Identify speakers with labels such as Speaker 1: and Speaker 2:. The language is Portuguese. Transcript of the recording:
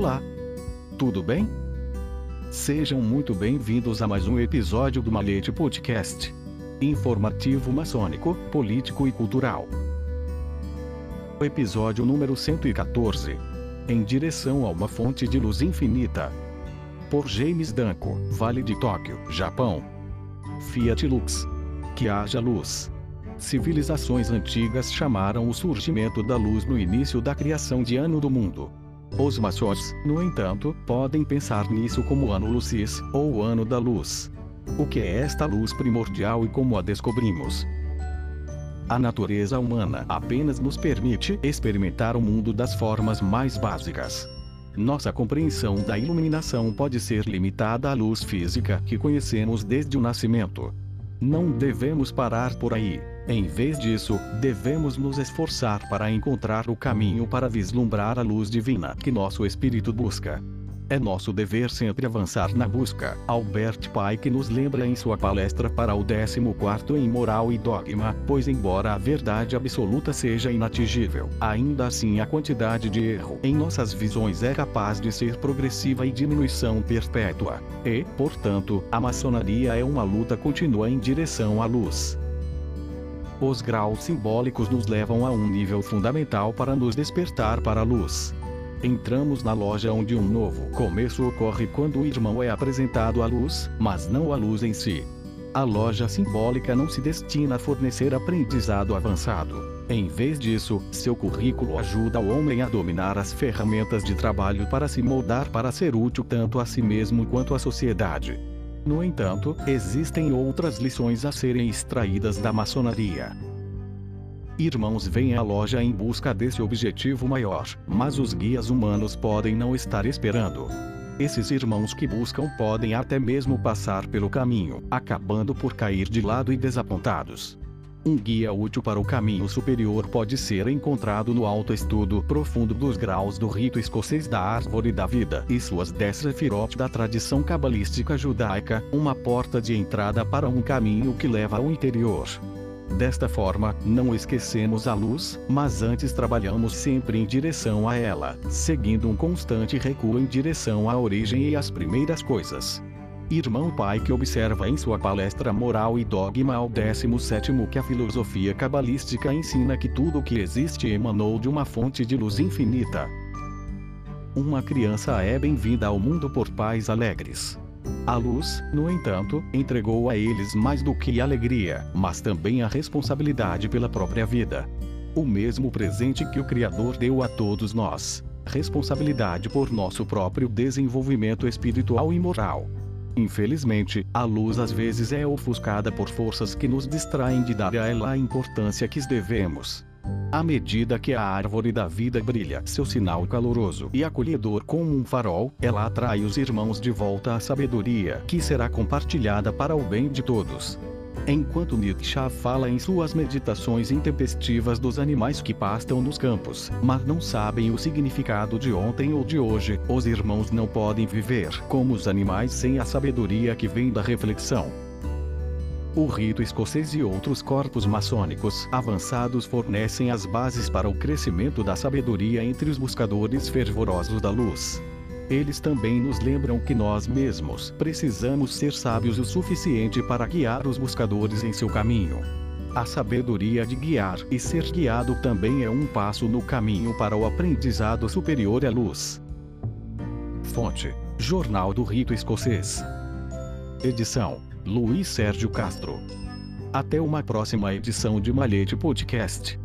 Speaker 1: Olá! Tudo bem? Sejam muito bem-vindos a mais um episódio do Malete Podcast. Informativo maçônico, político e cultural. Episódio número 114. Em direção a uma fonte de luz infinita. Por James Danko, Vale de Tóquio, Japão. Fiat Lux. Que haja luz. Civilizações antigas chamaram o surgimento da luz no início da criação de ano do mundo. Os maçons, no entanto, podem pensar nisso como ano lucis, ou ano da luz. O que é esta luz primordial e como a descobrimos? A natureza humana apenas nos permite experimentar o mundo das formas mais básicas. Nossa compreensão da iluminação pode ser limitada à luz física que conhecemos desde o nascimento. Não devemos parar por aí. Em vez disso, devemos nos esforçar para encontrar o caminho para vislumbrar a luz divina que nosso espírito busca. É nosso dever sempre avançar na busca. Albert Pike nos lembra em sua palestra para o 14º em Moral e Dogma, pois embora a verdade absoluta seja inatingível, ainda assim a quantidade de erro em nossas visões é capaz de ser progressiva e diminuição perpétua. E, portanto, a maçonaria é uma luta contínua em direção à luz. Os graus simbólicos nos levam a um nível fundamental para nos despertar para a luz. Entramos na loja onde um novo começo ocorre quando o irmão é apresentado à luz, mas não à luz em si. A loja simbólica não se destina a fornecer aprendizado avançado. Em vez disso, seu currículo ajuda o homem a dominar as ferramentas de trabalho para se moldar para ser útil tanto a si mesmo quanto à sociedade. No entanto, existem outras lições a serem extraídas da maçonaria. Irmãos vêm à loja em busca desse objetivo maior, mas os guias humanos podem não estar esperando. Esses irmãos que buscam podem até mesmo passar pelo caminho, acabando por cair de lado e desapontados. Um guia útil para o caminho superior pode ser encontrado no autoestudo profundo dos graus do rito escocês da árvore da vida e suas dez sefirot da tradição cabalística judaica, uma porta de entrada para um caminho que leva ao interior. Desta forma, não esquecemos a luz, mas antes trabalhamos sempre em direção a ela, seguindo um constante recuo em direção à origem e às primeiras coisas. Irmão Pai que observa em sua palestra Moral e Dogma ao 17 que a filosofia cabalística ensina que tudo o que existe emanou de uma fonte de luz infinita. Uma criança é bem-vinda ao mundo por pais alegres. A luz, no entanto, entregou a eles mais do que alegria, mas também a responsabilidade pela própria vida. O mesmo presente que o Criador deu a todos nós. Responsabilidade por nosso próprio desenvolvimento espiritual e moral. Infelizmente, a luz às vezes é ofuscada por forças que nos distraem de dar a ela a importância que devemos. À medida que a árvore da vida brilha seu sinal caloroso e acolhedor como um farol, ela atrai os irmãos de volta à sabedoria que será compartilhada para o bem de todos. Enquanto Nietzsche fala em suas meditações intempestivas dos animais que pastam nos campos, mas não sabem o significado de ontem ou de hoje, os irmãos não podem viver como os animais sem a sabedoria que vem da reflexão. O rito escocês e outros corpos maçônicos avançados fornecem as bases para o crescimento da sabedoria entre os buscadores fervorosos da luz. Eles também nos lembram que nós mesmos precisamos ser sábios o suficiente para guiar os buscadores em seu caminho. A sabedoria de guiar e ser guiado também é um passo no caminho para o aprendizado superior à luz. Fonte: Jornal do Rito Escocês. Edição: Luiz Sérgio Castro. Até uma próxima edição de Malhete Podcast.